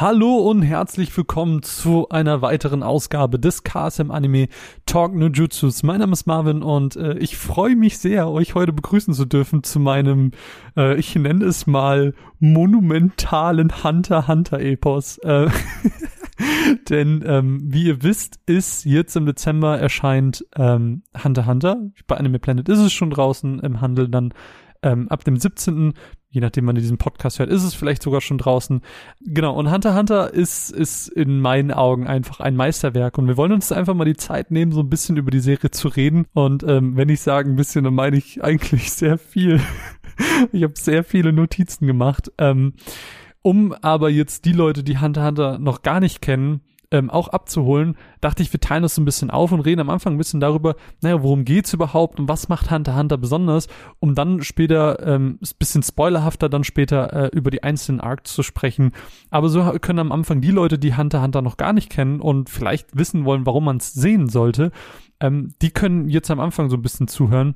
Hallo und herzlich willkommen zu einer weiteren Ausgabe des KSM Anime Talk No Jutsus. Mein Name ist Marvin und äh, ich freue mich sehr, euch heute begrüßen zu dürfen zu meinem, äh, ich nenne es mal, monumentalen Hunter Hunter Epos. Äh, Denn ähm, wie ihr wisst, ist jetzt im Dezember erscheint ähm, Hunter Hunter. Bei Anime Planet ist es schon draußen im Handel. Dann ähm, ab dem 17 je nachdem, wann ihr diesen Podcast hört, ist es vielleicht sogar schon draußen. Genau, und Hunter Hunter ist, ist in meinen Augen einfach ein Meisterwerk und wir wollen uns einfach mal die Zeit nehmen, so ein bisschen über die Serie zu reden. Und ähm, wenn ich sage ein bisschen, dann meine ich eigentlich sehr viel. ich habe sehr viele Notizen gemacht. Ähm, um aber jetzt die Leute, die Hunter Hunter noch gar nicht kennen, ähm, auch abzuholen, dachte ich, wir teilen das so ein bisschen auf und reden am Anfang ein bisschen darüber, naja, worum geht's überhaupt und was macht Hunter Hunter besonders, um dann später, ähm, ein bisschen spoilerhafter dann später äh, über die einzelnen Arcs zu sprechen. Aber so können am Anfang die Leute, die Hunter Hunter noch gar nicht kennen und vielleicht wissen wollen, warum man es sehen sollte, ähm, die können jetzt am Anfang so ein bisschen zuhören.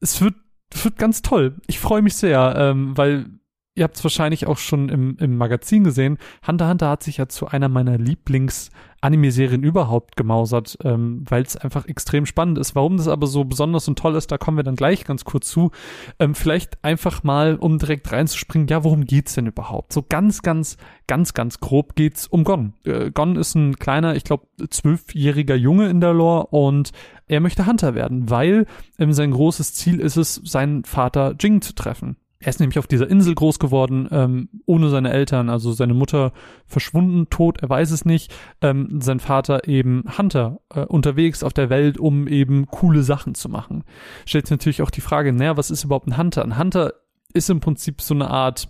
Es wird, wird ganz toll. Ich freue mich sehr, ähm, weil ihr habt es wahrscheinlich auch schon im, im Magazin gesehen, Hunter Hunter hat sich ja zu einer meiner Lieblings-Anime-Serien überhaupt gemausert, ähm, weil es einfach extrem spannend ist. Warum das aber so besonders und toll ist, da kommen wir dann gleich ganz kurz zu. Ähm, vielleicht einfach mal, um direkt reinzuspringen, ja, worum geht's denn überhaupt? So ganz, ganz, ganz, ganz grob geht's um Gon. Äh, Gon ist ein kleiner, ich glaube, zwölfjähriger Junge in der Lore und er möchte Hunter werden, weil ähm, sein großes Ziel ist es, seinen Vater Jing zu treffen. Er ist nämlich auf dieser Insel groß geworden, ähm, ohne seine Eltern, also seine Mutter verschwunden, tot, er weiß es nicht. Ähm, sein Vater eben Hunter, äh, unterwegs auf der Welt, um eben coole Sachen zu machen. Stellt sich natürlich auch die Frage, naja, was ist überhaupt ein Hunter? Ein Hunter ist im Prinzip so eine Art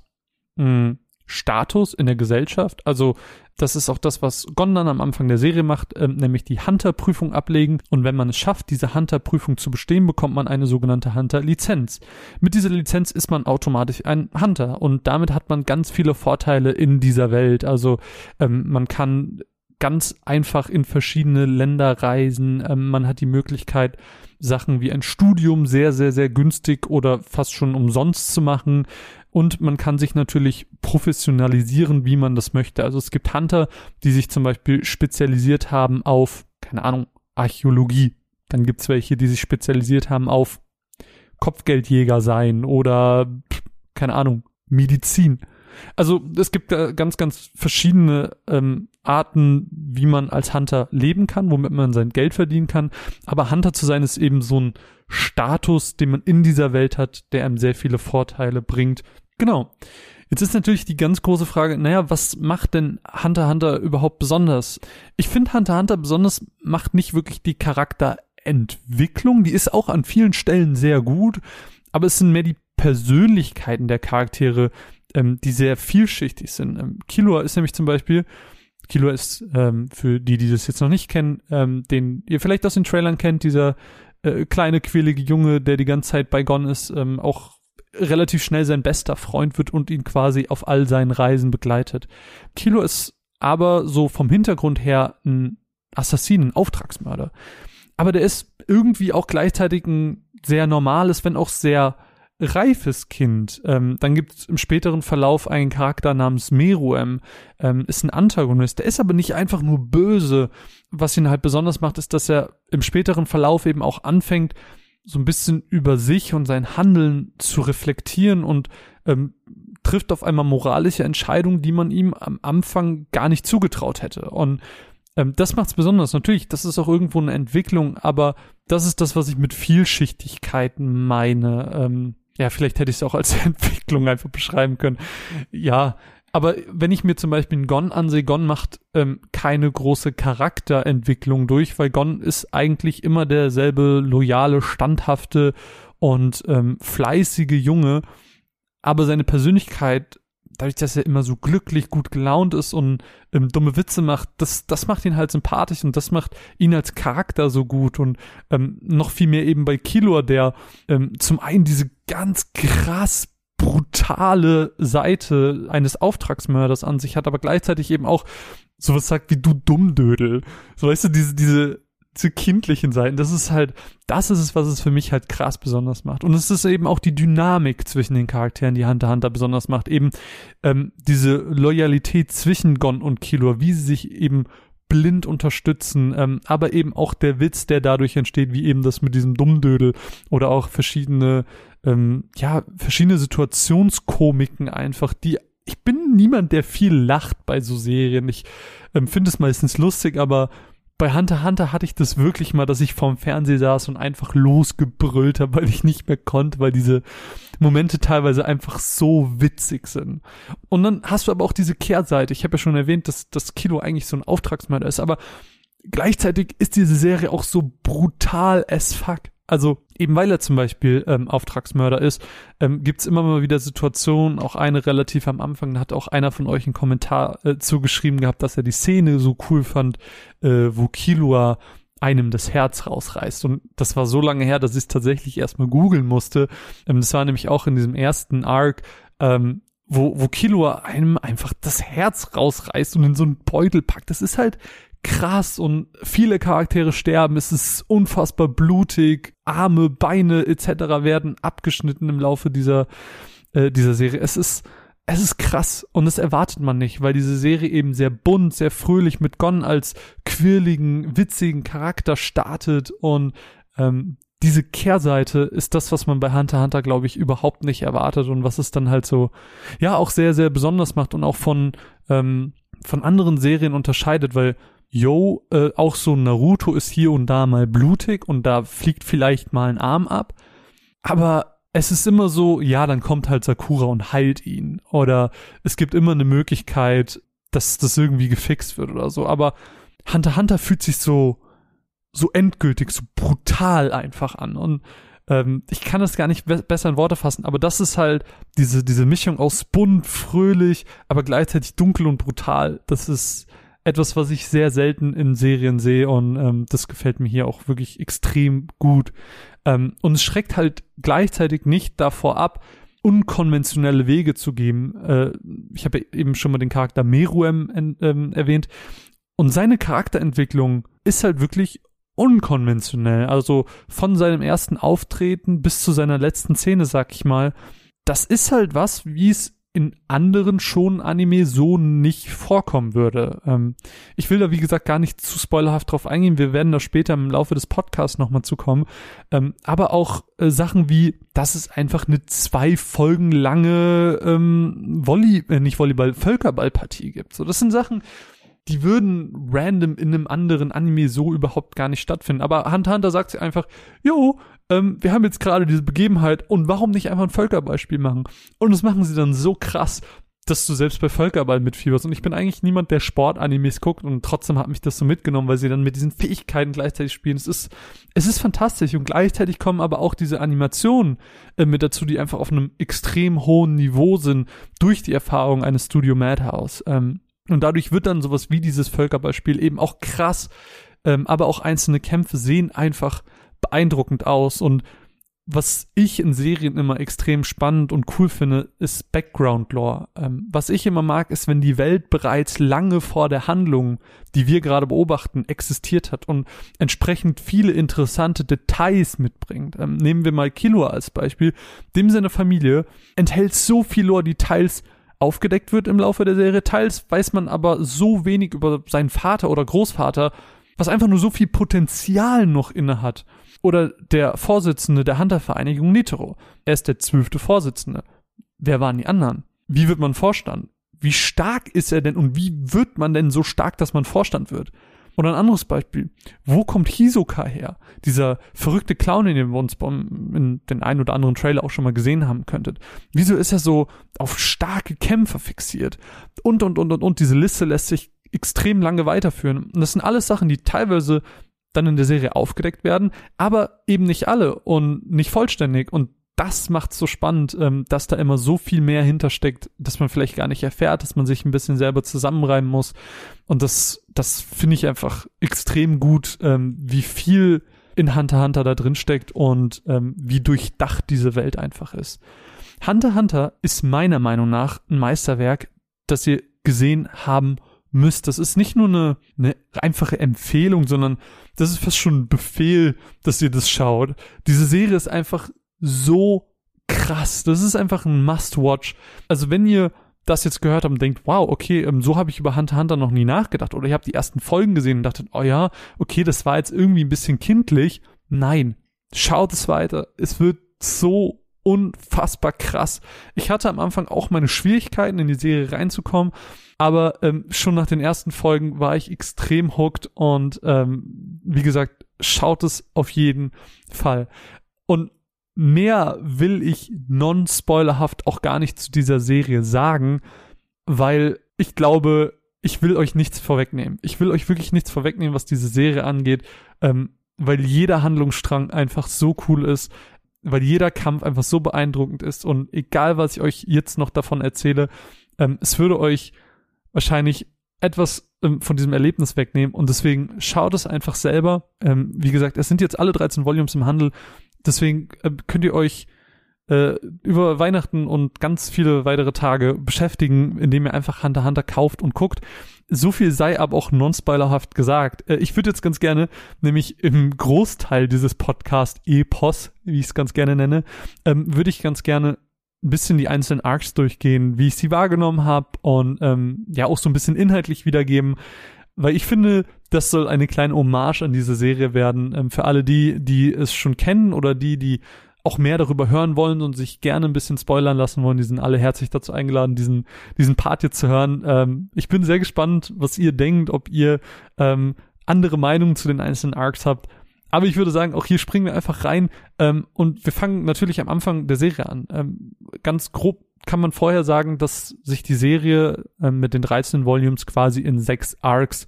mh, hm, Status in der Gesellschaft. Also das ist auch das, was Gondan am Anfang der Serie macht, äh, nämlich die Hunter-Prüfung ablegen. Und wenn man es schafft, diese Hunter-Prüfung zu bestehen, bekommt man eine sogenannte Hunter-Lizenz. Mit dieser Lizenz ist man automatisch ein Hunter und damit hat man ganz viele Vorteile in dieser Welt. Also ähm, man kann ganz einfach in verschiedene Länder reisen. Ähm, man hat die Möglichkeit, Sachen wie ein Studium sehr, sehr, sehr günstig oder fast schon umsonst zu machen. Und man kann sich natürlich professionalisieren, wie man das möchte. Also es gibt Hunter, die sich zum Beispiel spezialisiert haben auf, keine Ahnung, Archäologie. Dann gibt's welche, die sich spezialisiert haben auf Kopfgeldjäger sein oder, keine Ahnung, Medizin. Also es gibt da ganz, ganz verschiedene ähm, Arten, wie man als Hunter leben kann, womit man sein Geld verdienen kann. Aber Hunter zu sein ist eben so ein Status, den man in dieser Welt hat, der einem sehr viele Vorteile bringt. Genau. Jetzt ist natürlich die ganz große Frage, naja, was macht denn Hunter Hunter überhaupt besonders? Ich finde Hunter Hunter besonders macht nicht wirklich die Charakterentwicklung, die ist auch an vielen Stellen sehr gut, aber es sind mehr die Persönlichkeiten der Charaktere, ähm, die sehr vielschichtig sind. Ähm, Killua ist nämlich zum Beispiel, Killua ist ähm, für die, die das jetzt noch nicht kennen, ähm, den ihr vielleicht aus den Trailern kennt, dieser äh, kleine quirlige Junge, der die ganze Zeit bei Gon ist, ähm, auch relativ schnell sein bester Freund wird und ihn quasi auf all seinen Reisen begleitet. Kilo ist aber so vom Hintergrund her ein Assassin, ein Auftragsmörder. Aber der ist irgendwie auch gleichzeitig ein sehr normales, wenn auch sehr reifes Kind. Ähm, dann gibt es im späteren Verlauf einen Charakter namens Meruem, ähm, ist ein Antagonist. Der ist aber nicht einfach nur böse. Was ihn halt besonders macht, ist, dass er im späteren Verlauf eben auch anfängt, so ein bisschen über sich und sein Handeln zu reflektieren und ähm, trifft auf einmal moralische Entscheidungen, die man ihm am Anfang gar nicht zugetraut hätte. Und ähm, das macht's besonders. Natürlich, das ist auch irgendwo eine Entwicklung, aber das ist das, was ich mit Vielschichtigkeiten meine. Ähm, ja, vielleicht hätte ich es auch als Entwicklung einfach beschreiben können. Ja, aber wenn ich mir zum Beispiel einen Gon ansehe, Gon macht ähm, keine große Charakterentwicklung durch, weil Gon ist eigentlich immer derselbe loyale, standhafte und ähm, fleißige Junge, aber seine Persönlichkeit, dadurch, dass er immer so glücklich, gut gelaunt ist und ähm, dumme Witze macht, das, das macht ihn halt sympathisch und das macht ihn als Charakter so gut und ähm, noch viel mehr eben bei Killua, der ähm, zum einen diese ganz krass brutale Seite eines Auftragsmörders an sich hat, aber gleichzeitig eben auch sowas sagt wie du Dummdödel. So weißt du, diese, diese diese kindlichen Seiten, das ist halt, das ist es, was es für mich halt krass besonders macht. Und es ist eben auch die Dynamik zwischen den Charakteren, die Hunter Hunter besonders macht. Eben ähm, diese Loyalität zwischen Gon und Killua, wie sie sich eben blind unterstützen, ähm, aber eben auch der Witz, der dadurch entsteht, wie eben das mit diesem Dummdödel oder auch verschiedene, ähm, ja, verschiedene Situationskomiken einfach, die ich bin niemand, der viel lacht bei so Serien. Ich ähm, finde es meistens lustig, aber bei Hunter Hunter hatte ich das wirklich mal, dass ich vorm Fernseher saß und einfach losgebrüllt habe, weil ich nicht mehr konnte, weil diese Momente teilweise einfach so witzig sind. Und dann hast du aber auch diese Kehrseite. Ich habe ja schon erwähnt, dass das Kilo eigentlich so ein Auftragsmörder ist, aber gleichzeitig ist diese Serie auch so brutal as fuck. Also eben weil er zum Beispiel ähm, Auftragsmörder ist, ähm, gibt es immer mal wieder Situationen, auch eine relativ am Anfang, da hat auch einer von euch einen Kommentar äh, zugeschrieben gehabt, dass er die Szene so cool fand, äh, wo Kilua einem das Herz rausreißt. Und das war so lange her, dass ich es tatsächlich erstmal googeln musste. Ähm, das war nämlich auch in diesem ersten Arc, ähm, wo, wo Kilua einem einfach das Herz rausreißt und in so einen Beutel packt. Das ist halt krass und viele Charaktere sterben, es ist unfassbar blutig, Arme, Beine etc. werden abgeschnitten im Laufe dieser, äh, dieser Serie. Es ist, es ist krass und das erwartet man nicht, weil diese Serie eben sehr bunt, sehr fröhlich mit Gon als quirligen, witzigen Charakter startet und ähm, diese Kehrseite ist das, was man bei Hunter Hunter, glaube ich, überhaupt nicht erwartet und was es dann halt so, ja, auch sehr, sehr besonders macht und auch von, ähm, von anderen Serien unterscheidet, weil yo, äh, auch so Naruto ist hier und da mal blutig und da fliegt vielleicht mal ein Arm ab. Aber es ist immer so, ja, dann kommt halt Sakura und heilt ihn. Oder es gibt immer eine Möglichkeit, dass das irgendwie gefixt wird oder so. Aber Hunter Hunter fühlt sich so, so endgültig, so brutal einfach an. Und ähm, ich kann das gar nicht be besser in Worte fassen, aber das ist halt diese, diese Mischung aus bunt, fröhlich, aber gleichzeitig dunkel und brutal. Das ist, etwas, was ich sehr selten in Serien sehe und ähm, das gefällt mir hier auch wirklich extrem gut. Ähm, und es schreckt halt gleichzeitig nicht davor ab, unkonventionelle Wege zu geben. Äh, ich habe eben schon mal den Charakter Meruem ähm, erwähnt und seine Charakterentwicklung ist halt wirklich unkonventionell. Also von seinem ersten Auftreten bis zu seiner letzten Szene, sag ich mal. Das ist halt was, wie es in anderen schon Anime so nicht vorkommen würde. Ähm, ich will da wie gesagt gar nicht zu spoilerhaft drauf eingehen. Wir werden da später im Laufe des Podcasts nochmal zukommen. Ähm, aber auch äh, Sachen wie, dass es einfach eine zwei Folgen lange ähm, Volley, äh, nicht Volleyball, Völkerballpartie gibt. So, das sind Sachen, die würden random in einem anderen Anime so überhaupt gar nicht stattfinden. Aber Hunter Hunter sagt sie einfach, jo, ähm, wir haben jetzt gerade diese Begebenheit und warum nicht einfach ein Völkerbeispiel machen? Und das machen sie dann so krass, dass du selbst bei Völkerball mitfieberst. Und ich bin eigentlich niemand, der Sportanimes guckt und trotzdem hat mich das so mitgenommen, weil sie dann mit diesen Fähigkeiten gleichzeitig spielen. Es ist, es ist fantastisch und gleichzeitig kommen aber auch diese Animationen äh, mit dazu, die einfach auf einem extrem hohen Niveau sind durch die Erfahrung eines Studio Madhouse. Ähm, und dadurch wird dann sowas wie dieses Völkerballspiel eben auch krass, ähm, aber auch einzelne Kämpfe sehen einfach beeindruckend aus und was ich in Serien immer extrem spannend und cool finde, ist Background Lore. Ähm, was ich immer mag, ist, wenn die Welt bereits lange vor der Handlung, die wir gerade beobachten, existiert hat und entsprechend viele interessante Details mitbringt. Ähm, nehmen wir mal Kilo als Beispiel. Dem seine Familie enthält so viel Lore, die teils aufgedeckt wird im Laufe der Serie, teils weiß man aber so wenig über seinen Vater oder Großvater, was einfach nur so viel Potenzial noch inne hat. Oder der Vorsitzende der Hunter-Vereinigung Nitro. Er ist der zwölfte Vorsitzende. Wer waren die anderen? Wie wird man Vorstand? Wie stark ist er denn und wie wird man denn so stark, dass man Vorstand wird? Oder ein anderes Beispiel. Wo kommt Hisoka her? Dieser verrückte Clown, den wir uns in den einen oder anderen Trailer auch schon mal gesehen haben könntet. Wieso ist er so auf starke Kämpfer fixiert? Und, und, und, und, und. Diese Liste lässt sich extrem lange weiterführen. Und das sind alles Sachen, die teilweise dann in der Serie aufgedeckt werden, aber eben nicht alle und nicht vollständig. Und das macht so spannend, ähm, dass da immer so viel mehr hintersteckt, dass man vielleicht gar nicht erfährt, dass man sich ein bisschen selber zusammenreimen muss. Und das, das finde ich einfach extrem gut, ähm, wie viel in Hunter Hunter da drin steckt und ähm, wie durchdacht diese Welt einfach ist. Hunter Hunter ist meiner Meinung nach ein Meisterwerk, das ihr gesehen haben müsst. Das ist nicht nur eine, eine einfache Empfehlung, sondern das ist fast schon ein Befehl, dass ihr das schaut. Diese Serie ist einfach so krass. Das ist einfach ein Must-Watch. Also wenn ihr das jetzt gehört habt und denkt, wow, okay, ähm, so habe ich über Hunter Hunter noch nie nachgedacht. Oder ihr habt die ersten Folgen gesehen und dachtet, oh ja, okay, das war jetzt irgendwie ein bisschen kindlich. Nein, schaut es weiter. Es wird so unfassbar krass. Ich hatte am Anfang auch meine Schwierigkeiten, in die Serie reinzukommen, aber ähm, schon nach den ersten Folgen war ich extrem hooked und ähm, wie gesagt, schaut es auf jeden Fall. Und mehr will ich non-spoilerhaft auch gar nicht zu dieser Serie sagen, weil ich glaube, ich will euch nichts vorwegnehmen. Ich will euch wirklich nichts vorwegnehmen, was diese Serie angeht, ähm, weil jeder Handlungsstrang einfach so cool ist weil jeder Kampf einfach so beeindruckend ist und egal, was ich euch jetzt noch davon erzähle, ähm, es würde euch wahrscheinlich etwas ähm, von diesem Erlebnis wegnehmen und deswegen schaut es einfach selber. Ähm, wie gesagt, es sind jetzt alle 13 Volumes im Handel, deswegen äh, könnt ihr euch äh, über Weihnachten und ganz viele weitere Tage beschäftigen, indem ihr einfach Hunter Hunter kauft und guckt. So viel sei aber auch non-spoilerhaft gesagt. Äh, ich würde jetzt ganz gerne, nämlich im Großteil dieses Podcast-Epos, wie ich es ganz gerne nenne, ähm, würde ich ganz gerne ein bisschen die einzelnen Arcs durchgehen, wie ich sie wahrgenommen habe und ähm, ja auch so ein bisschen inhaltlich wiedergeben, weil ich finde, das soll eine kleine Hommage an diese Serie werden ähm, für alle die, die es schon kennen oder die, die auch mehr darüber hören wollen und sich gerne ein bisschen spoilern lassen wollen, die sind alle herzlich dazu eingeladen, diesen, diesen Part jetzt zu hören. Ähm, ich bin sehr gespannt, was ihr denkt, ob ihr ähm, andere Meinungen zu den einzelnen Arcs habt. Aber ich würde sagen, auch hier springen wir einfach rein ähm, und wir fangen natürlich am Anfang der Serie an. Ähm, ganz grob kann man vorher sagen, dass sich die Serie ähm, mit den 13 Volumes quasi in sechs Arcs,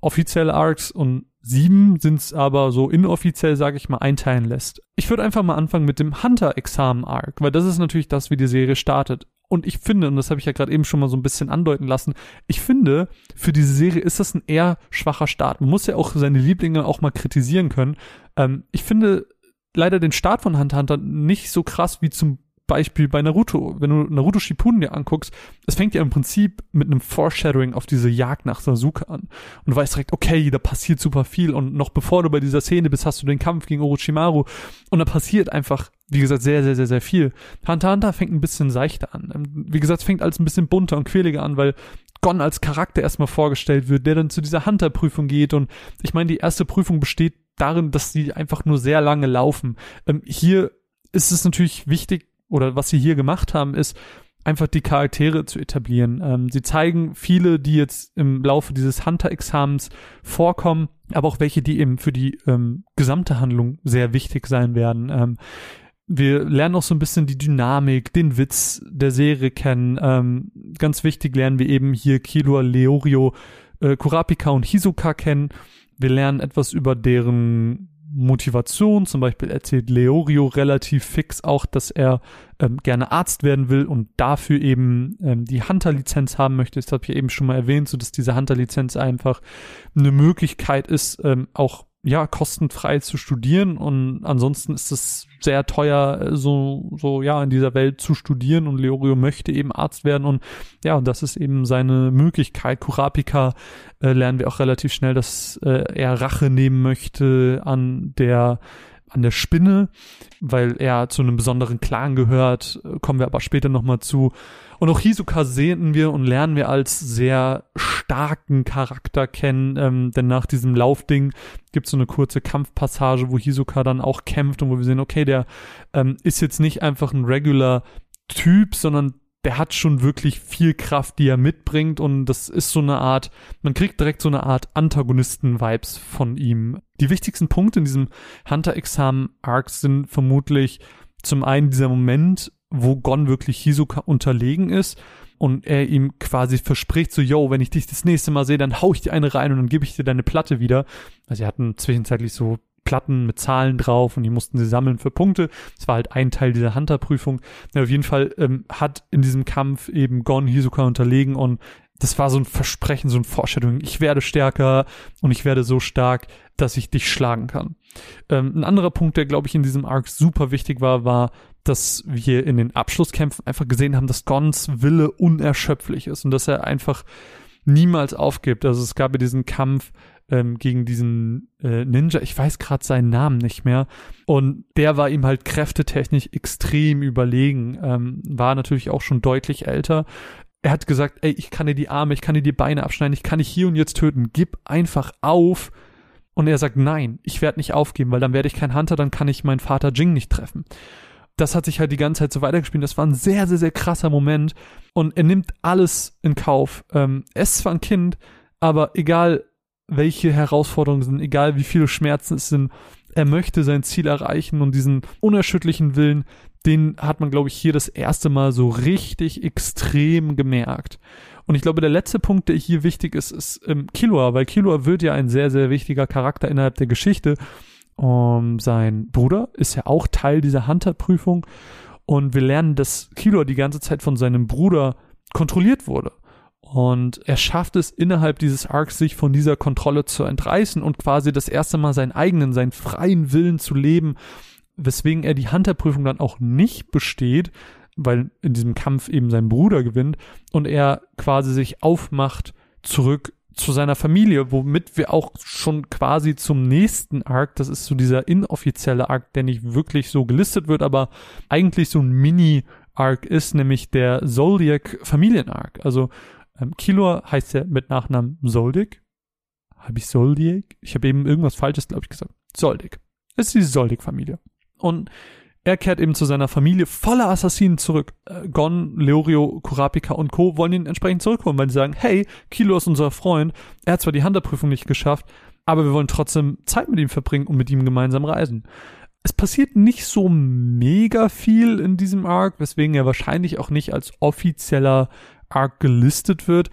offizielle Arcs und sieben sind es aber so inoffiziell, sage ich mal, einteilen lässt. Ich würde einfach mal anfangen mit dem Hunter-Examen-Arc, weil das ist natürlich das, wie die Serie startet. Und ich finde, und das habe ich ja gerade eben schon mal so ein bisschen andeuten lassen, ich finde, für diese Serie ist das ein eher schwacher Start. Man muss ja auch seine Lieblinge auch mal kritisieren können. Ähm, ich finde leider den Start von Hunter Hunter nicht so krass wie zum Beispiel bei Naruto. Wenn du Naruto Shippuden dir anguckst, es fängt ja im Prinzip mit einem Foreshadowing auf diese Jagd nach Sasuke an. Und du weißt direkt, okay, da passiert super viel und noch bevor du bei dieser Szene bist, hast du den Kampf gegen Orochimaru und da passiert einfach, wie gesagt, sehr, sehr, sehr, sehr viel. Hunter Hunter fängt ein bisschen seichter an. Ähm, wie gesagt, es fängt alles ein bisschen bunter und quäliger an, weil Gon als Charakter erstmal vorgestellt wird, der dann zu dieser Hunter-Prüfung geht und ich meine, die erste Prüfung besteht darin, dass sie einfach nur sehr lange laufen. Ähm, hier ist es natürlich wichtig, oder was sie hier gemacht haben, ist einfach die Charaktere zu etablieren. Ähm, sie zeigen viele, die jetzt im Laufe dieses Hunter-Examens vorkommen, aber auch welche, die eben für die ähm, gesamte Handlung sehr wichtig sein werden. Ähm, wir lernen auch so ein bisschen die Dynamik, den Witz der Serie kennen. Ähm, ganz wichtig lernen wir eben hier Killua, Leorio, äh, Kurapika und Hisoka kennen. Wir lernen etwas über deren Motivation. Zum Beispiel erzählt Leorio relativ fix auch, dass er ähm, gerne Arzt werden will und dafür eben ähm, die Hunter-Lizenz haben möchte. Das habe ich eben schon mal erwähnt, so dass diese Hunter-Lizenz einfach eine Möglichkeit ist, ähm, auch ja, kostenfrei zu studieren und ansonsten ist es sehr teuer, äh, so, so, ja, in dieser Welt zu studieren und Leorio möchte eben Arzt werden und ja, und das ist eben seine Möglichkeit. Kurapika äh, lernen wir auch relativ schnell, dass äh, er Rache nehmen möchte an der an der Spinne, weil er zu einem besonderen Clan gehört, kommen wir aber später nochmal zu. Und auch Hisoka sehen wir und lernen wir als sehr starken Charakter kennen, ähm, denn nach diesem Laufding gibt es so eine kurze Kampfpassage, wo Hisoka dann auch kämpft und wo wir sehen, okay, der ähm, ist jetzt nicht einfach ein regular Typ, sondern der hat schon wirklich viel Kraft, die er mitbringt und das ist so eine Art, man kriegt direkt so eine Art Antagonisten-Vibes von ihm. Die wichtigsten Punkte in diesem Hunter-Examen-Arc sind vermutlich zum einen dieser Moment, wo Gon wirklich Hisoka unterlegen ist und er ihm quasi verspricht so, yo, wenn ich dich das nächste Mal sehe, dann hau ich dir eine rein und dann gebe ich dir deine Platte wieder. Also sie hatten zwischenzeitlich so Platten mit Zahlen drauf und die mussten sie sammeln für Punkte. Das war halt ein Teil dieser Hunter-Prüfung. Ja, auf jeden Fall ähm, hat in diesem Kampf eben Gon Hisoka unterlegen und das war so ein Versprechen, so ein Vorstellung. Ich werde stärker und ich werde so stark, dass ich dich schlagen kann. Ähm, ein anderer Punkt, der, glaube ich, in diesem Arc super wichtig war, war, dass wir in den Abschlusskämpfen einfach gesehen haben, dass Gons Wille unerschöpflich ist und dass er einfach niemals aufgibt. Also es gab ja diesen Kampf ähm, gegen diesen äh, Ninja, ich weiß gerade seinen Namen nicht mehr. Und der war ihm halt kräftetechnisch extrem überlegen, ähm, war natürlich auch schon deutlich älter. Er hat gesagt, ey, ich kann dir die Arme, ich kann dir die Beine abschneiden, ich kann dich hier und jetzt töten, gib einfach auf. Und er sagt, nein, ich werde nicht aufgeben, weil dann werde ich kein Hunter, dann kann ich meinen Vater Jing nicht treffen. Das hat sich halt die ganze Zeit so weitergespielt. Das war ein sehr, sehr, sehr krasser Moment. Und er nimmt alles in Kauf. Ähm, er ist zwar ein Kind, aber egal welche Herausforderungen sind, egal wie viele Schmerzen es sind, er möchte sein Ziel erreichen und diesen unerschütterlichen Willen, den hat man, glaube ich, hier das erste Mal so richtig extrem gemerkt. Und ich glaube, der letzte Punkt, der hier wichtig ist, ist ähm, Killua, weil Killua wird ja ein sehr, sehr wichtiger Charakter innerhalb der Geschichte. Um, sein Bruder ist ja auch Teil dieser Hunter-Prüfung und wir lernen, dass Killua die ganze Zeit von seinem Bruder kontrolliert wurde. Und er schafft es innerhalb dieses Arcs, sich von dieser Kontrolle zu entreißen und quasi das erste Mal seinen eigenen, seinen freien Willen zu leben, weswegen er die Hunter-Prüfung dann auch nicht besteht, weil in diesem Kampf eben sein Bruder gewinnt und er quasi sich aufmacht zurück zu seiner Familie, womit wir auch schon quasi zum nächsten Arc, das ist so dieser inoffizielle Arc, der nicht wirklich so gelistet wird, aber eigentlich so ein Mini-Arc ist, nämlich der Zoldyck Familien-Arc. Also ähm, Kilor heißt ja mit Nachnamen Soldik. Habe ich Soldik? Ich habe eben irgendwas Falsches, glaube ich, gesagt. Soldik. Es ist die Soldik-Familie. Und er kehrt eben zu seiner Familie voller Assassinen zurück. Äh, Gon, Leorio, Kurapika und Co. wollen ihn entsprechend zurückholen, weil sie sagen, hey, Kilo ist unser Freund. Er hat zwar die Hunterprüfung nicht geschafft, aber wir wollen trotzdem Zeit mit ihm verbringen und mit ihm gemeinsam reisen. Es passiert nicht so mega viel in diesem Arc, weswegen er wahrscheinlich auch nicht als offizieller Arc gelistet wird.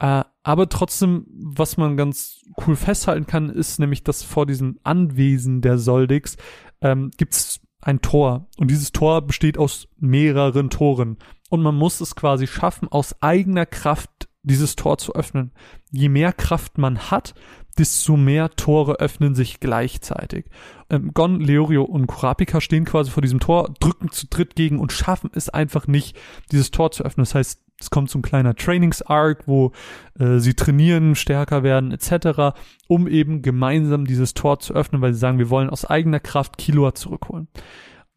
Äh, aber trotzdem, was man ganz cool festhalten kann, ist nämlich, dass vor diesem Anwesen der Soldix ähm, gibt ein Tor. Und dieses Tor besteht aus mehreren Toren. Und man muss es quasi schaffen, aus eigener Kraft dieses Tor zu öffnen. Je mehr Kraft man hat, desto mehr Tore öffnen sich gleichzeitig. Ähm, Gon, Leorio und Kurapika stehen quasi vor diesem Tor, drücken zu dritt gegen und schaffen es einfach nicht, dieses Tor zu öffnen. Das heißt, es kommt so ein kleiner Trainings-Arc, wo äh, sie trainieren, stärker werden etc., um eben gemeinsam dieses Tor zu öffnen, weil sie sagen, wir wollen aus eigener Kraft Killua zurückholen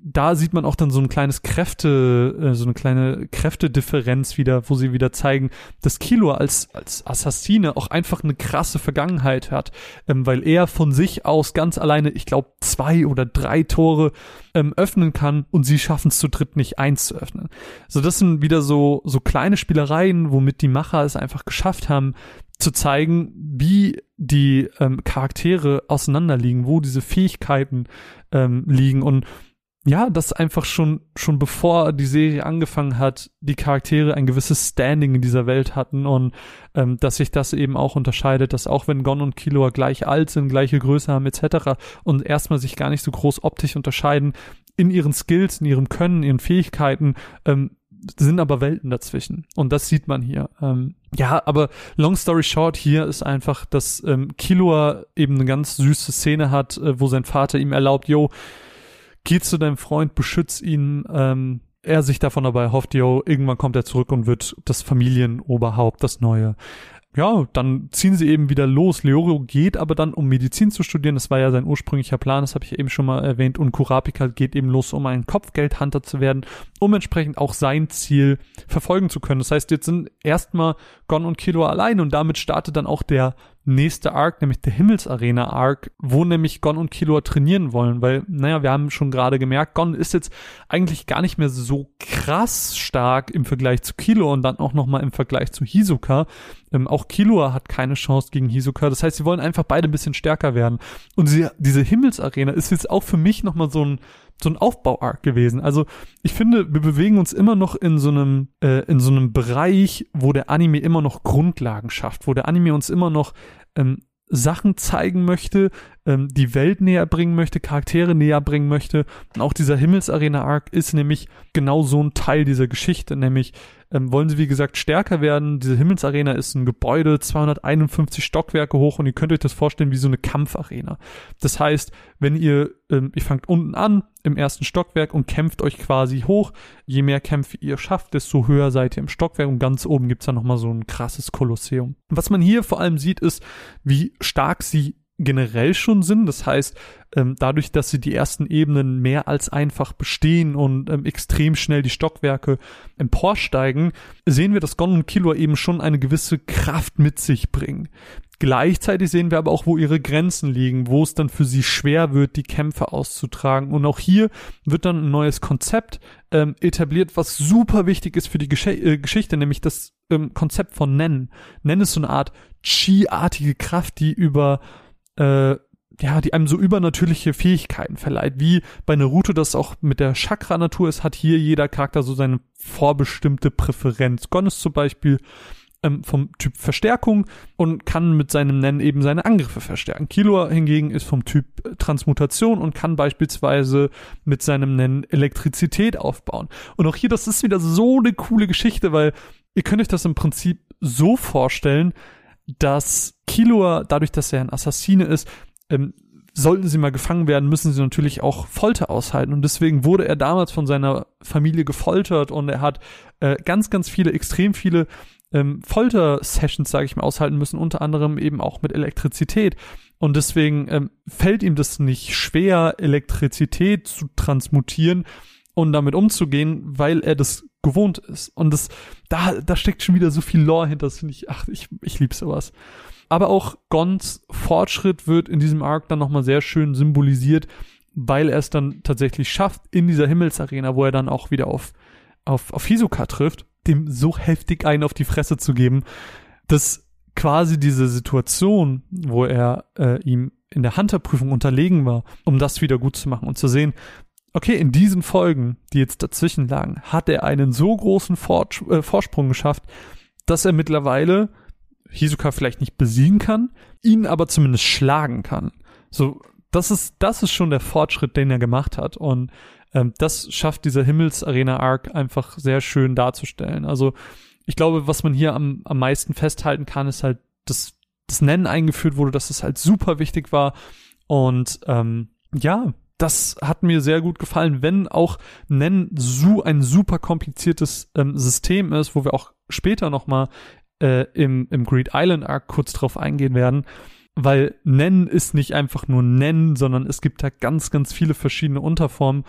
da sieht man auch dann so ein kleines Kräfte, äh, so eine kleine Kräftedifferenz wieder, wo sie wieder zeigen, dass Kilo als, als Assassine auch einfach eine krasse Vergangenheit hat, ähm, weil er von sich aus ganz alleine, ich glaube, zwei oder drei Tore ähm, öffnen kann und sie schaffen es zu dritt nicht eins zu öffnen. So, das sind wieder so, so kleine Spielereien, womit die Macher es einfach geschafft haben, zu zeigen, wie die ähm, Charaktere auseinanderliegen, wo diese Fähigkeiten ähm, liegen und ja, dass einfach schon, schon bevor die Serie angefangen hat, die Charaktere ein gewisses Standing in dieser Welt hatten und ähm, dass sich das eben auch unterscheidet, dass auch wenn Gon und Killua gleich alt sind, gleiche Größe haben etc. und erstmal sich gar nicht so groß optisch unterscheiden, in ihren Skills, in ihrem Können, ihren Fähigkeiten, ähm, sind aber Welten dazwischen. Und das sieht man hier. Ähm, ja, aber long story short, hier ist einfach, dass ähm, Killua eben eine ganz süße Szene hat, äh, wo sein Vater ihm erlaubt, yo, geh zu deinem Freund, beschütz ihn, ähm, er sich davon dabei hofft, yo, irgendwann kommt er zurück und wird das Familienoberhaupt, das Neue. Ja, dann ziehen sie eben wieder los. Leorio geht aber dann, um Medizin zu studieren. Das war ja sein ursprünglicher Plan, das habe ich eben schon mal erwähnt. Und Kurapika geht eben los, um ein Kopfgeldhunter zu werden, um entsprechend auch sein Ziel verfolgen zu können. Das heißt, jetzt sind erstmal Gon und Kilo allein und damit startet dann auch der nächste Arc, nämlich der Himmelsarena Arc, wo nämlich Gon und Killua trainieren wollen, weil, naja, wir haben schon gerade gemerkt, Gon ist jetzt eigentlich gar nicht mehr so krass stark im Vergleich zu Killua und dann auch nochmal im Vergleich zu Hisoka. Ähm, auch Killua hat keine Chance gegen Hisoka. Das heißt, sie wollen einfach beide ein bisschen stärker werden. Und sie, diese Himmelsarena ist jetzt auch für mich nochmal so ein, so ein Aufbau-Arc gewesen. Also ich finde, wir bewegen uns immer noch in so einem äh, in so einem Bereich, wo der Anime immer noch Grundlagen schafft, wo der Anime uns immer noch ähm, Sachen zeigen möchte, ähm, die Welt näher bringen möchte, Charaktere näher bringen möchte. Und auch dieser Himmelsarena-Arc ist nämlich genau so ein Teil dieser Geschichte, nämlich ähm, wollen sie, wie gesagt, stärker werden. Diese Himmelsarena ist ein Gebäude, 251 Stockwerke hoch und ihr könnt euch das vorstellen wie so eine Kampfarena. Das heißt, wenn ihr, ähm, ihr fangt unten an im ersten Stockwerk und kämpft euch quasi hoch. Je mehr Kämpfe ihr schafft, desto höher seid ihr im Stockwerk und ganz oben gibt's dann nochmal so ein krasses Kolosseum. Was man hier vor allem sieht, ist, wie stark sie generell schon sind. Das heißt, ähm, dadurch, dass sie die ersten Ebenen mehr als einfach bestehen und ähm, extrem schnell die Stockwerke emporsteigen, sehen wir, dass Gon und Killua eben schon eine gewisse Kraft mit sich bringen. Gleichzeitig sehen wir aber auch, wo ihre Grenzen liegen, wo es dann für sie schwer wird, die Kämpfe auszutragen. Und auch hier wird dann ein neues Konzept ähm, etabliert, was super wichtig ist für die Gesch äh, Geschichte, nämlich das ähm, Konzept von Nen. Nen ist so eine Art Chi-artige Kraft, die über äh, ja, die einem so übernatürliche Fähigkeiten verleiht. Wie bei Naruto das auch mit der Chakra-Natur ist, hat hier jeder Charakter so seine vorbestimmte Präferenz. Gon ist zum Beispiel ähm, vom Typ Verstärkung und kann mit seinem Nennen eben seine Angriffe verstärken. Killua hingegen ist vom Typ äh, Transmutation und kann beispielsweise mit seinem Nennen Elektrizität aufbauen. Und auch hier, das ist wieder so eine coole Geschichte, weil ihr könnt euch das im Prinzip so vorstellen, dass Killua, dadurch, dass er ein Assassine ist, ähm, sollten sie mal gefangen werden, müssen sie natürlich auch Folter aushalten. Und deswegen wurde er damals von seiner Familie gefoltert und er hat äh, ganz, ganz viele, extrem viele ähm, Folter-Sessions, sage ich mal, aushalten müssen, unter anderem eben auch mit Elektrizität. Und deswegen ähm, fällt ihm das nicht schwer, Elektrizität zu transmutieren und damit umzugehen, weil er das gewohnt ist. Und das, da, da steckt schon wieder so viel Lore hinter, das finde ich, ach, ich, ich liebe sowas. Aber auch Gons Fortschritt wird in diesem Arc dann nochmal sehr schön symbolisiert, weil er es dann tatsächlich schafft, in dieser Himmelsarena, wo er dann auch wieder auf, auf, auf Hisoka trifft, dem so heftig einen auf die Fresse zu geben, dass quasi diese Situation, wo er äh, ihm in der Hunterprüfung unterlegen war, um das wieder gut zu machen und zu sehen, okay, in diesen Folgen, die jetzt dazwischen lagen, hat er einen so großen Fort äh, Vorsprung geschafft, dass er mittlerweile Hisoka vielleicht nicht besiegen kann, ihn aber zumindest schlagen kann. So, das ist, das ist schon der Fortschritt, den er gemacht hat. Und ähm, das schafft dieser Himmelsarena-Arc einfach sehr schön darzustellen. Also, ich glaube, was man hier am, am meisten festhalten kann, ist halt, dass das Nennen eingeführt wurde, dass es halt super wichtig war. Und ähm, ja, das hat mir sehr gut gefallen, wenn auch Nen so ein super kompliziertes ähm, System ist, wo wir auch später nochmal äh, im, im Greed Island Arc kurz drauf eingehen werden. Weil Nen ist nicht einfach nur Nen, sondern es gibt da ganz, ganz viele verschiedene Unterformen.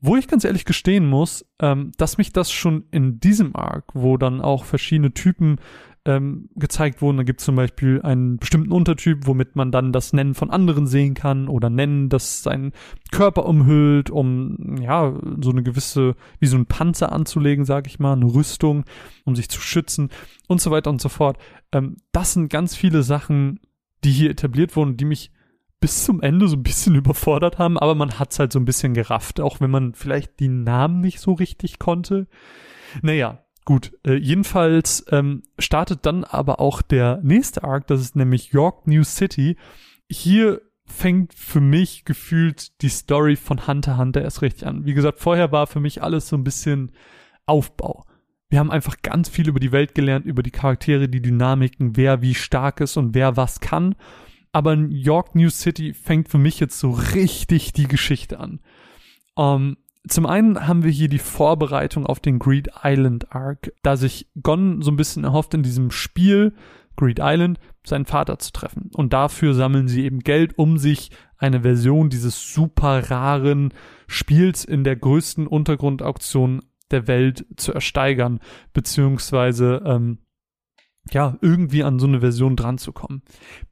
Wo ich ganz ehrlich gestehen muss, ähm, dass mich das schon in diesem Arc, wo dann auch verschiedene Typen ähm, gezeigt wurden. Da gibt es zum Beispiel einen bestimmten Untertyp, womit man dann das Nennen von anderen sehen kann oder Nennen, das seinen Körper umhüllt, um ja so eine gewisse, wie so ein Panzer anzulegen, sag ich mal, eine Rüstung, um sich zu schützen und so weiter und so fort. Ähm, das sind ganz viele Sachen, die hier etabliert wurden, die mich bis zum Ende so ein bisschen überfordert haben, aber man hat's halt so ein bisschen gerafft, auch wenn man vielleicht die Namen nicht so richtig konnte. Naja, Gut, äh, jedenfalls ähm, startet dann aber auch der nächste Arc, das ist nämlich York New City. Hier fängt für mich gefühlt die Story von Hunter Hunter erst richtig an. Wie gesagt, vorher war für mich alles so ein bisschen Aufbau. Wir haben einfach ganz viel über die Welt gelernt, über die Charaktere, die Dynamiken, wer wie stark ist und wer was kann. Aber York New City fängt für mich jetzt so richtig die Geschichte an. Um, ähm, zum einen haben wir hier die Vorbereitung auf den Greed Island Arc, da sich Gon so ein bisschen erhofft in diesem Spiel Greed Island seinen Vater zu treffen. Und dafür sammeln sie eben Geld, um sich eine Version dieses super raren Spiels in der größten Untergrundauktion der Welt zu ersteigern, beziehungsweise ähm, ja, irgendwie an so eine Version dran zu kommen.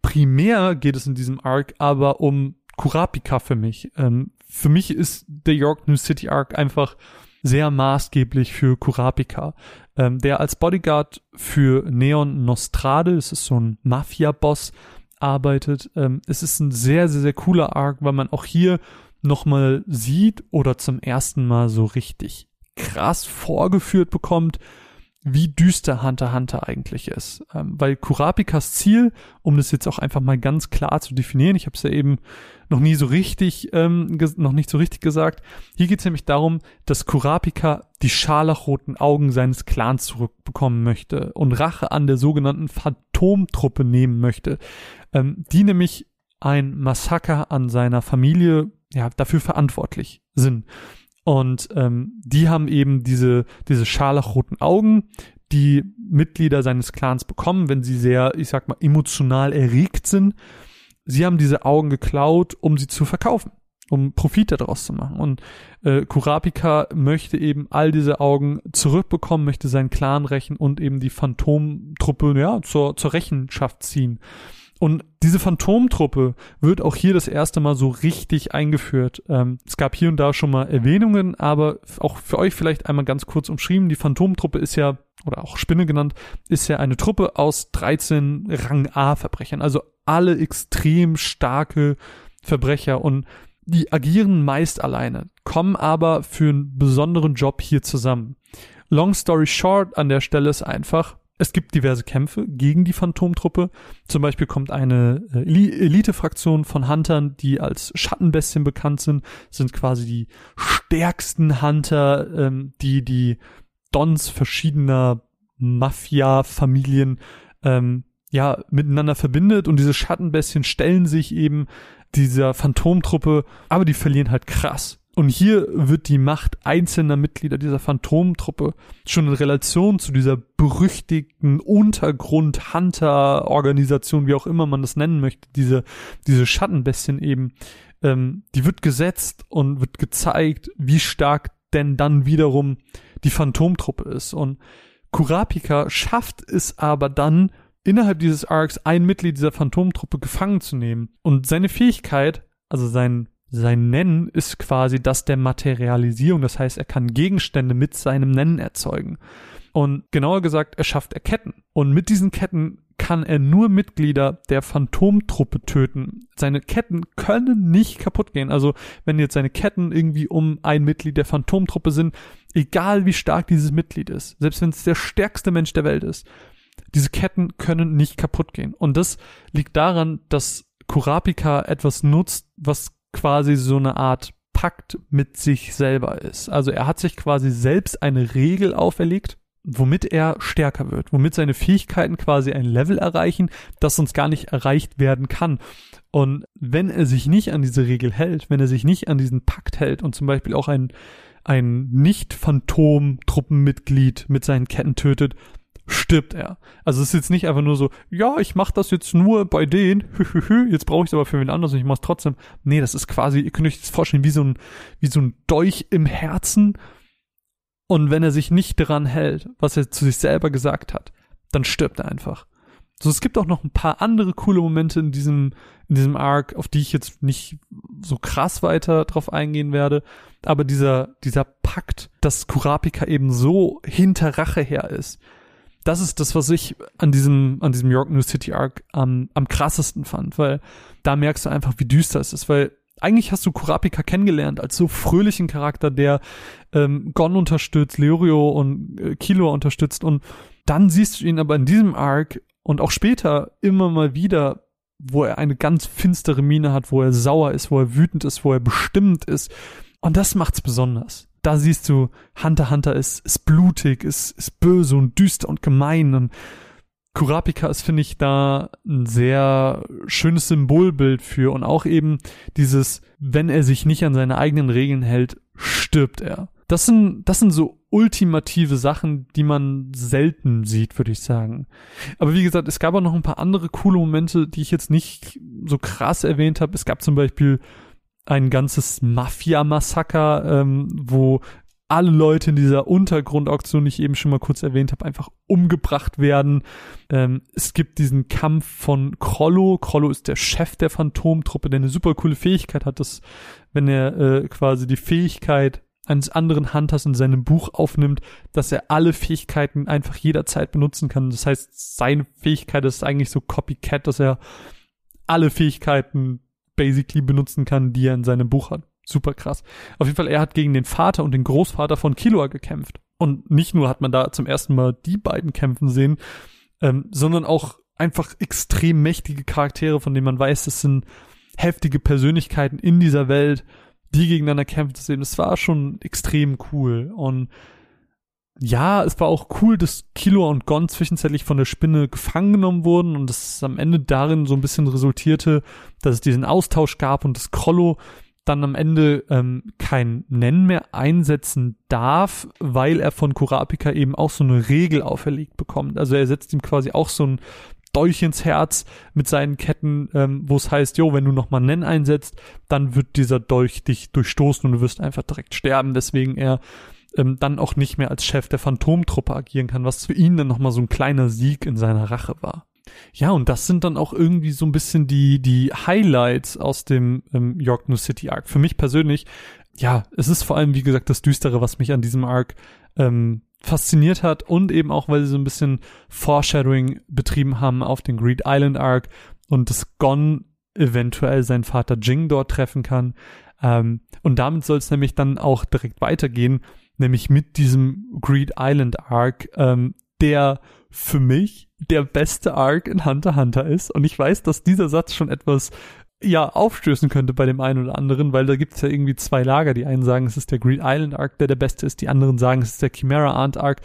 Primär geht es in diesem Arc aber um Kurapika für mich. Ähm, für mich ist der York New City Arc einfach sehr maßgeblich für Kurapika, ähm, der als Bodyguard für Neon Nostrade, das ist so ein Mafia-Boss, arbeitet. Ähm, es ist ein sehr, sehr, sehr cooler Arc, weil man auch hier nochmal sieht oder zum ersten Mal so richtig krass vorgeführt bekommt, wie düster Hunter Hunter eigentlich ist. Ähm, weil Kurapikas Ziel, um das jetzt auch einfach mal ganz klar zu definieren, ich habe es ja eben noch nie so richtig, ähm, noch nicht so richtig gesagt, hier geht es nämlich darum, dass Kurapika die scharlachroten Augen seines Clans zurückbekommen möchte und Rache an der sogenannten Phantomtruppe nehmen möchte, ähm, die nämlich ein Massaker an seiner Familie ja, dafür verantwortlich sind. Und ähm, die haben eben diese, diese scharlachroten Augen, die Mitglieder seines Clans bekommen, wenn sie sehr, ich sag mal, emotional erregt sind. Sie haben diese Augen geklaut, um sie zu verkaufen, um Profit daraus zu machen. Und äh, Kurapika möchte eben all diese Augen zurückbekommen, möchte seinen Clan rächen und eben die Phantomtruppe ja, zur, zur Rechenschaft ziehen. Und diese Phantomtruppe wird auch hier das erste Mal so richtig eingeführt. Ähm, es gab hier und da schon mal Erwähnungen, aber auch für euch vielleicht einmal ganz kurz umschrieben. Die Phantomtruppe ist ja, oder auch Spinne genannt, ist ja eine Truppe aus 13 Rang A Verbrechern. Also alle extrem starke Verbrecher und die agieren meist alleine, kommen aber für einen besonderen Job hier zusammen. Long story short an der Stelle ist einfach, es gibt diverse Kämpfe gegen die Phantomtruppe. Zum Beispiel kommt eine äh, Elite-Fraktion von Huntern, die als Schattenbestien bekannt sind, sind quasi die stärksten Hunter, ähm, die die Dons verschiedener Mafia-Familien ähm, ja miteinander verbindet und diese Schattenbestien stellen sich eben dieser Phantomtruppe, aber die verlieren halt krass. Und hier wird die Macht einzelner Mitglieder dieser Phantomtruppe schon in Relation zu dieser berüchtigten Untergrund-Hunter-Organisation, wie auch immer man das nennen möchte, diese, diese Schattenbestien eben, ähm, die wird gesetzt und wird gezeigt, wie stark denn dann wiederum die Phantomtruppe ist. Und Kurapika schafft es aber dann, innerhalb dieses Arcs ein Mitglied dieser Phantomtruppe gefangen zu nehmen. Und seine Fähigkeit, also sein sein Nennen ist quasi das der Materialisierung. Das heißt, er kann Gegenstände mit seinem Nennen erzeugen. Und genauer gesagt, er schafft er Ketten. Und mit diesen Ketten kann er nur Mitglieder der Phantomtruppe töten. Seine Ketten können nicht kaputt gehen. Also wenn jetzt seine Ketten irgendwie um ein Mitglied der Phantomtruppe sind, egal wie stark dieses Mitglied ist, selbst wenn es der stärkste Mensch der Welt ist, diese Ketten können nicht kaputt gehen. Und das liegt daran, dass Kurapika etwas nutzt, was quasi so eine Art Pakt mit sich selber ist. Also er hat sich quasi selbst eine Regel auferlegt, womit er stärker wird, womit seine Fähigkeiten quasi ein Level erreichen, das sonst gar nicht erreicht werden kann. Und wenn er sich nicht an diese Regel hält, wenn er sich nicht an diesen Pakt hält und zum Beispiel auch ein, ein Nicht-Phantom-Truppenmitglied mit seinen Ketten tötet, stirbt er. Also es ist jetzt nicht einfach nur so, ja, ich mach das jetzt nur bei denen, jetzt brauche ich es aber für wen anders und ich mach's trotzdem. Nee, das ist quasi, ihr könnt euch das vorstellen, wie so ein, wie so ein Dolch im Herzen. Und wenn er sich nicht dran hält, was er zu sich selber gesagt hat, dann stirbt er einfach. So, es gibt auch noch ein paar andere coole Momente in diesem, in diesem Arc, auf die ich jetzt nicht so krass weiter drauf eingehen werde. Aber dieser, dieser Pakt, dass Kurapika eben so hinter Rache her ist, das ist das, was ich an diesem, an diesem York New City Arc am, am krassesten fand, weil da merkst du einfach, wie düster es ist, weil eigentlich hast du Kurapika kennengelernt als so fröhlichen Charakter, der ähm, Gon unterstützt, Leorio und äh, Killua unterstützt und dann siehst du ihn aber in diesem Arc und auch später immer mal wieder, wo er eine ganz finstere Miene hat, wo er sauer ist, wo er wütend ist, wo er bestimmt ist. Und das macht's besonders da siehst du, Hunter Hunter ist, ist blutig, ist, ist böse und düster und gemein und Kurapika ist, finde ich, da ein sehr schönes Symbolbild für und auch eben dieses, wenn er sich nicht an seine eigenen Regeln hält, stirbt er. Das sind, das sind so ultimative Sachen, die man selten sieht, würde ich sagen. Aber wie gesagt, es gab auch noch ein paar andere coole Momente, die ich jetzt nicht so krass erwähnt habe. Es gab zum Beispiel ein ganzes Mafia-Massaker, ähm, wo alle Leute in dieser Untergrundauktion, die ich eben schon mal kurz erwähnt habe, einfach umgebracht werden. Ähm, es gibt diesen Kampf von Krollo. Krollo ist der Chef der Phantomtruppe, der eine super coole Fähigkeit hat, dass wenn er äh, quasi die Fähigkeit eines anderen Hunters in seinem Buch aufnimmt, dass er alle Fähigkeiten einfach jederzeit benutzen kann. Das heißt, seine Fähigkeit ist eigentlich so Copycat, dass er alle Fähigkeiten basically benutzen kann, die er in seinem Buch hat. super krass. Auf jeden Fall, er hat gegen den Vater und den Großvater von Killua gekämpft. Und nicht nur hat man da zum ersten Mal die beiden kämpfen sehen, ähm, sondern auch einfach extrem mächtige Charaktere, von denen man weiß, das sind heftige Persönlichkeiten in dieser Welt, die gegeneinander kämpfen zu sehen. Das war schon extrem cool. Und ja, es war auch cool, dass Kilo und Gon zwischenzeitlich von der Spinne gefangen genommen wurden und es am Ende darin so ein bisschen resultierte, dass es diesen Austausch gab und das Krollo dann am Ende ähm, kein Nennen mehr einsetzen darf, weil er von Kurapika eben auch so eine Regel auferlegt bekommt. Also er setzt ihm quasi auch so ein Dolch ins Herz mit seinen Ketten, ähm, wo es heißt, jo, wenn du nochmal Nen einsetzt, dann wird dieser Dolch dich durchstoßen und du wirst einfach direkt sterben, deswegen er ähm, dann auch nicht mehr als Chef der Phantomtruppe agieren kann, was für ihn dann nochmal so ein kleiner Sieg in seiner Rache war. Ja, und das sind dann auch irgendwie so ein bisschen die, die Highlights aus dem ähm, York New City Arc. Für mich persönlich, ja, es ist vor allem, wie gesagt, das Düstere, was mich an diesem Arc ähm, fasziniert hat und eben auch, weil sie so ein bisschen Foreshadowing betrieben haben auf den Greed Island Arc und das Gon eventuell seinen Vater Jing dort treffen kann. Ähm, und damit soll es nämlich dann auch direkt weitergehen, nämlich mit diesem Greed Island Arc, ähm, der für mich der beste Arc in Hunter Hunter ist. Und ich weiß, dass dieser Satz schon etwas ja aufstößen könnte bei dem einen oder anderen, weil da gibt es ja irgendwie zwei Lager. Die einen sagen, es ist der Greed Island Arc, der der beste ist. Die anderen sagen, es ist der Chimera Ant Arc.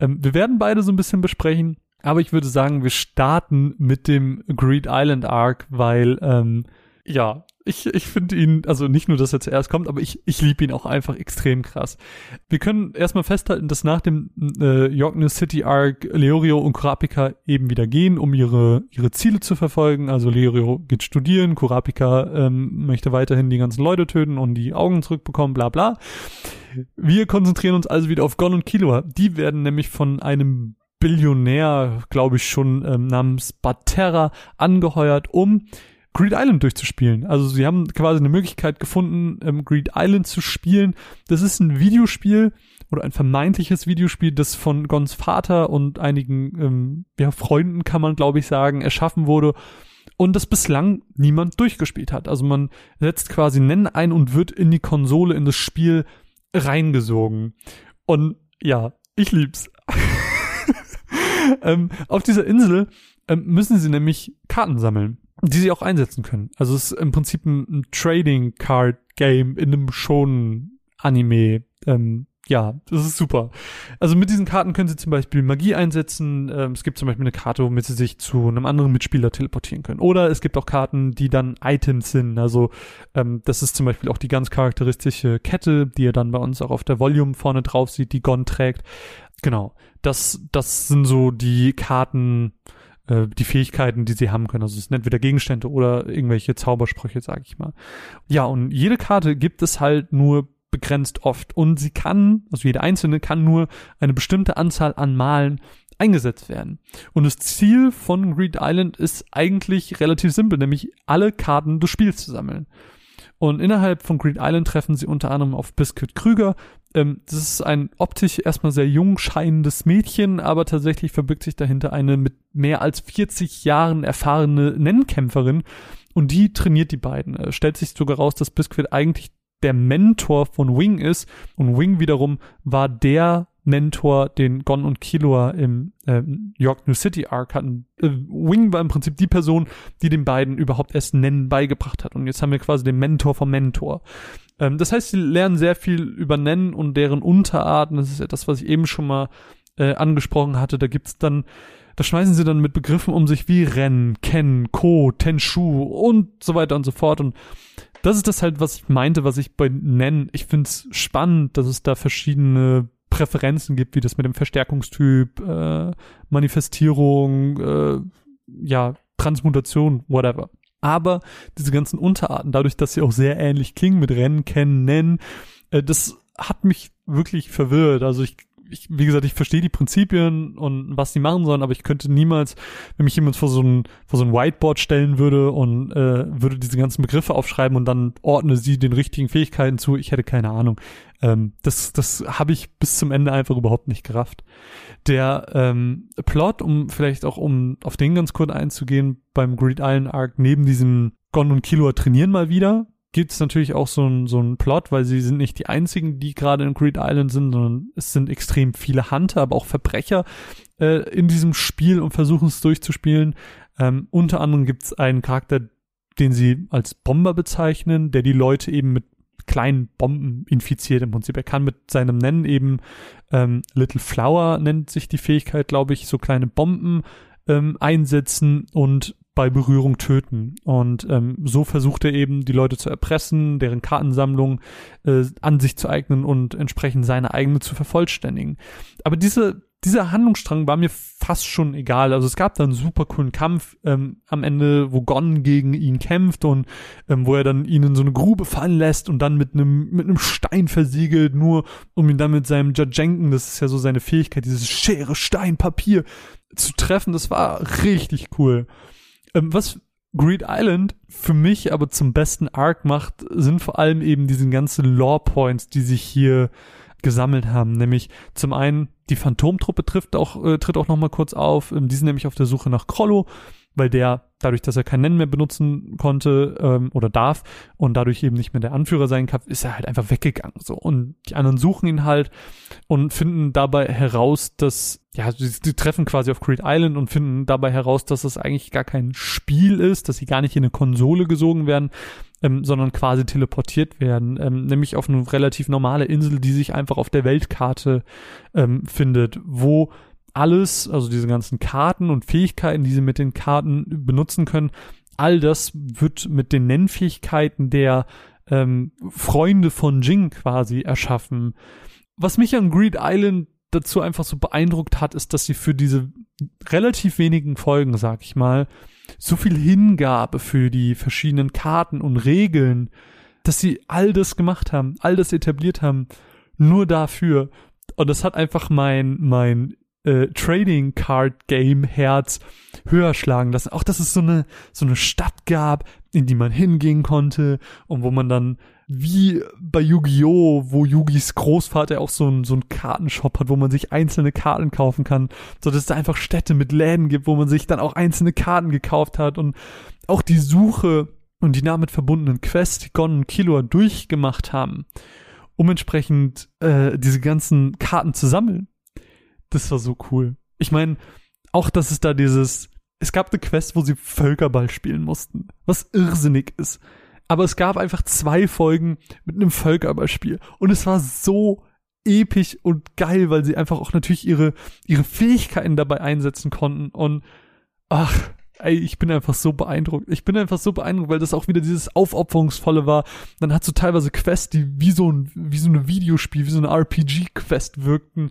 Ähm, wir werden beide so ein bisschen besprechen. Aber ich würde sagen, wir starten mit dem Greed Island Arc, weil ähm, ja, ich, ich finde ihn, also nicht nur, dass er zuerst kommt, aber ich, ich liebe ihn auch einfach extrem krass. Wir können erstmal festhalten, dass nach dem äh, Yorkness City Arc Leorio und Kurapika eben wieder gehen, um ihre, ihre Ziele zu verfolgen. Also Leorio geht studieren, Kurapika ähm, möchte weiterhin die ganzen Leute töten und die Augen zurückbekommen, bla bla. Wir konzentrieren uns also wieder auf Gon und Killua. Die werden nämlich von einem Billionär, glaube ich schon, ähm, namens Baterra angeheuert, um Greed Island durchzuspielen. Also sie haben quasi eine Möglichkeit gefunden, ähm, Greed Island zu spielen. Das ist ein Videospiel oder ein vermeintliches Videospiel, das von Gons Vater und einigen ähm, ja, Freunden, kann man glaube ich sagen, erschaffen wurde und das bislang niemand durchgespielt hat. Also man setzt quasi Nennen ein und wird in die Konsole, in das Spiel reingesogen. Und ja, ich lieb's. ähm, auf dieser Insel ähm, müssen sie nämlich Karten sammeln die sie auch einsetzen können. Also es ist im Prinzip ein, ein Trading Card Game in einem schon Anime. Ähm, ja, das ist super. Also mit diesen Karten können sie zum Beispiel Magie einsetzen. Ähm, es gibt zum Beispiel eine Karte, womit sie sich zu einem anderen Mitspieler teleportieren können. Oder es gibt auch Karten, die dann Items sind. Also ähm, das ist zum Beispiel auch die ganz charakteristische Kette, die ihr dann bei uns auch auf der Volume vorne drauf sieht, die Gon trägt. Genau. Das, das sind so die Karten, äh, die Fähigkeiten, die sie haben können. Also es sind entweder Gegenstände oder irgendwelche Zaubersprüche, sag ich mal. Ja, und jede Karte gibt es halt nur begrenzt oft. Und sie kann, also jede einzelne kann nur eine bestimmte Anzahl an Malen eingesetzt werden. Und das Ziel von Greed Island ist eigentlich relativ simpel, nämlich alle Karten des Spiels zu sammeln. Und innerhalb von Greed Island treffen sie unter anderem auf Biscuit Krüger. Ähm, das ist ein optisch erstmal sehr jung scheinendes Mädchen, aber tatsächlich verbirgt sich dahinter eine mit mehr als 40 Jahren erfahrene Nennkämpferin. Und die trainiert die beiden. Es stellt sich sogar raus, dass Biscuit eigentlich der Mentor von Wing ist. Und Wing wiederum war der Mentor, den Gon und Killua im äh, York New City Arc hatten. Äh, Wing war im Prinzip die Person, die den beiden überhaupt erst Nennen beigebracht hat. Und jetzt haben wir quasi den Mentor vom Mentor. Ähm, das heißt, sie lernen sehr viel über Nennen und deren Unterarten. Das ist ja das, was ich eben schon mal äh, angesprochen hatte. Da gibt's dann da schmeißen sie dann mit Begriffen um sich wie Ren, Ken, Ko, Tenshu und so weiter und so fort. Und das ist das halt, was ich meinte, was ich bei Nen. Ich find's spannend, dass es da verschiedene Präferenzen gibt, wie das mit dem Verstärkungstyp, äh, Manifestierung, äh, ja, Transmutation, whatever. Aber diese ganzen Unterarten, dadurch, dass sie auch sehr ähnlich klingen mit Rennen, Kennen, Nennen, äh, das hat mich wirklich verwirrt. Also ich ich, wie gesagt, ich verstehe die Prinzipien und was die machen sollen, aber ich könnte niemals, wenn mich jemand vor so ein, vor so ein Whiteboard stellen würde und äh, würde diese ganzen Begriffe aufschreiben und dann ordne sie den richtigen Fähigkeiten zu, ich hätte keine Ahnung. Ähm, das das habe ich bis zum Ende einfach überhaupt nicht gerafft. Der ähm, Plot, um vielleicht auch um auf den ganz kurz einzugehen, beim Greed Island Arc, neben diesem Gon und Killua trainieren mal wieder, gibt es natürlich auch so einen so Plot, weil sie sind nicht die einzigen, die gerade in Greed Island sind, sondern es sind extrem viele Hunter, aber auch Verbrecher äh, in diesem Spiel und versuchen es durchzuspielen. Ähm, unter anderem gibt es einen Charakter, den sie als Bomber bezeichnen, der die Leute eben mit kleinen Bomben infiziert im Prinzip. Er kann mit seinem Nennen eben ähm, Little Flower nennt sich die Fähigkeit, glaube ich, so kleine Bomben ähm, einsetzen und bei Berührung töten. Und ähm, so versucht er eben, die Leute zu erpressen, deren Kartensammlung äh, an sich zu eignen und entsprechend seine eigene zu vervollständigen. Aber diese dieser Handlungsstrang war mir fast schon egal. Also es gab da einen super coolen Kampf ähm, am Ende, wo Gon gegen ihn kämpft und ähm, wo er dann ihn in so eine Grube fallen lässt und dann mit einem mit einem Stein versiegelt, nur um ihn dann mit seinem Jajenken, das ist ja so seine Fähigkeit, dieses Schere, Stein, Papier zu treffen. Das war richtig cool. Ähm, was Greed Island für mich aber zum besten Arc macht, sind vor allem eben diese ganzen Lore Points, die sich hier gesammelt haben. Nämlich zum einen die Phantomtruppe trifft auch, äh, tritt auch nochmal kurz auf. Ähm, die sind nämlich auf der Suche nach Krollo, weil der, dadurch, dass er kein Nennen mehr benutzen konnte ähm, oder darf und dadurch eben nicht mehr der Anführer sein kann, ist er halt einfach weggegangen. So. Und die anderen suchen ihn halt und finden dabei heraus, dass, ja, sie, treffen quasi auf Creed Island und finden dabei heraus, dass es eigentlich gar kein Spiel ist, dass sie gar nicht in eine Konsole gesogen werden, ähm, sondern quasi teleportiert werden, ähm, nämlich auf eine relativ normale Insel, die sich einfach auf der Weltkarte ähm, findet, wo alles, also diese ganzen Karten und Fähigkeiten, die sie mit den Karten benutzen können, all das wird mit den Nennfähigkeiten der ähm, Freunde von Jing quasi erschaffen. Was mich an Greed Island dazu einfach so beeindruckt hat, ist, dass sie für diese relativ wenigen Folgen, sag ich mal, so viel Hingabe für die verschiedenen Karten und Regeln, dass sie all das gemacht haben, all das etabliert haben, nur dafür. Und das hat einfach mein, mein äh, Trading Card Game Herz höher schlagen lassen. Auch, dass es so eine, so eine Stadt gab, in die man hingehen konnte und wo man dann wie bei Yu-Gi-Oh!, wo Yugis Großvater auch so einen so einen Kartenshop hat, wo man sich einzelne Karten kaufen kann, so dass es da einfach Städte mit Läden gibt, wo man sich dann auch einzelne Karten gekauft hat und auch die Suche und die damit verbundenen Quests, die Gon und Killua durchgemacht haben, um entsprechend äh, diese ganzen Karten zu sammeln. Das war so cool. Ich meine, auch, dass es da dieses, es gab eine Quest, wo sie Völkerball spielen mussten, was irrsinnig ist aber es gab einfach zwei Folgen mit einem Völkerballspiel und es war so episch und geil, weil sie einfach auch natürlich ihre ihre Fähigkeiten dabei einsetzen konnten und ach, ey, ich bin einfach so beeindruckt. Ich bin einfach so beeindruckt, weil das auch wieder dieses aufopferungsvolle war. Dann hat so teilweise Quests, die wie so ein wie so eine Videospiel, wie so eine RPG Quest wirkten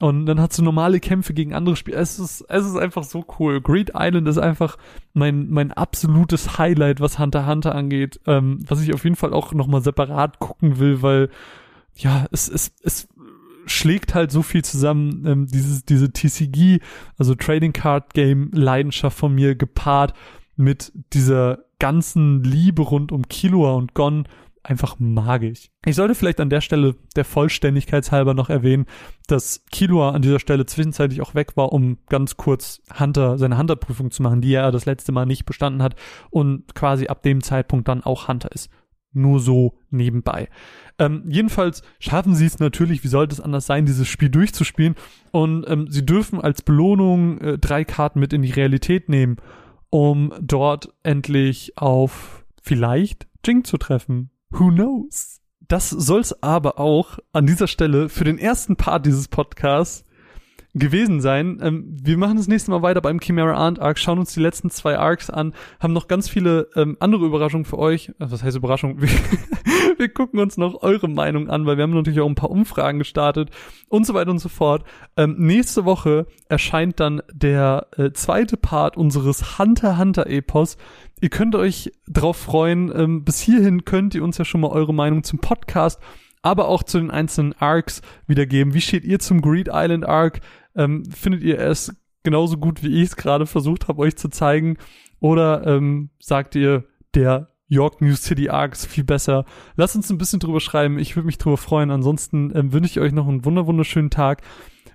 und dann hast du normale Kämpfe gegen andere Spieler. Es ist, es ist einfach so cool. Great Island ist einfach mein, mein absolutes Highlight, was Hunter Hunter angeht. Ähm, was ich auf jeden Fall auch nochmal separat gucken will, weil, ja, es, es, es schlägt halt so viel zusammen. Ähm, dieses, diese TCG, also Trading Card Game Leidenschaft von mir gepaart mit dieser ganzen Liebe rund um Killua und Gon einfach magisch. Ich sollte vielleicht an der Stelle der Vollständigkeit halber noch erwähnen, dass Killua an dieser Stelle zwischenzeitlich auch weg war, um ganz kurz Hunter, seine Hunter-Prüfung zu machen, die er das letzte Mal nicht bestanden hat und quasi ab dem Zeitpunkt dann auch Hunter ist. Nur so nebenbei. Ähm, jedenfalls schaffen sie es natürlich, wie sollte es anders sein, dieses Spiel durchzuspielen. Und ähm, sie dürfen als Belohnung äh, drei Karten mit in die Realität nehmen, um dort endlich auf vielleicht Jing zu treffen. Who knows? Das soll's aber auch an dieser Stelle für den ersten Part dieses Podcasts gewesen sein. Ähm, wir machen das nächste Mal weiter beim Chimera Ant Arc, schauen uns die letzten zwei Arcs an, haben noch ganz viele ähm, andere Überraschungen für euch. Äh, was heißt Überraschung? Wir, wir, gucken uns noch eure Meinung an, weil wir haben natürlich auch ein paar Umfragen gestartet und so weiter und so fort. Ähm, nächste Woche erscheint dann der äh, zweite Part unseres Hunter Hunter Epos Ihr könnt euch drauf freuen. Ähm, bis hierhin könnt ihr uns ja schon mal eure Meinung zum Podcast, aber auch zu den einzelnen Arcs wiedergeben. Wie steht ihr zum Greed Island Arc? Ähm, findet ihr es genauso gut, wie ich es gerade versucht habe, euch zu zeigen? Oder ähm, sagt ihr, der York New City Arc ist viel besser? Lasst uns ein bisschen drüber schreiben. Ich würde mich drüber freuen. Ansonsten ähm, wünsche ich euch noch einen wunder wunderschönen Tag.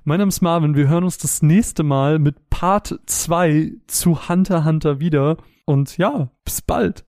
Mein Name ist Marvin. Wir hören uns das nächste Mal mit Part 2 zu Hunter Hunter wieder. Und ja, bis bald.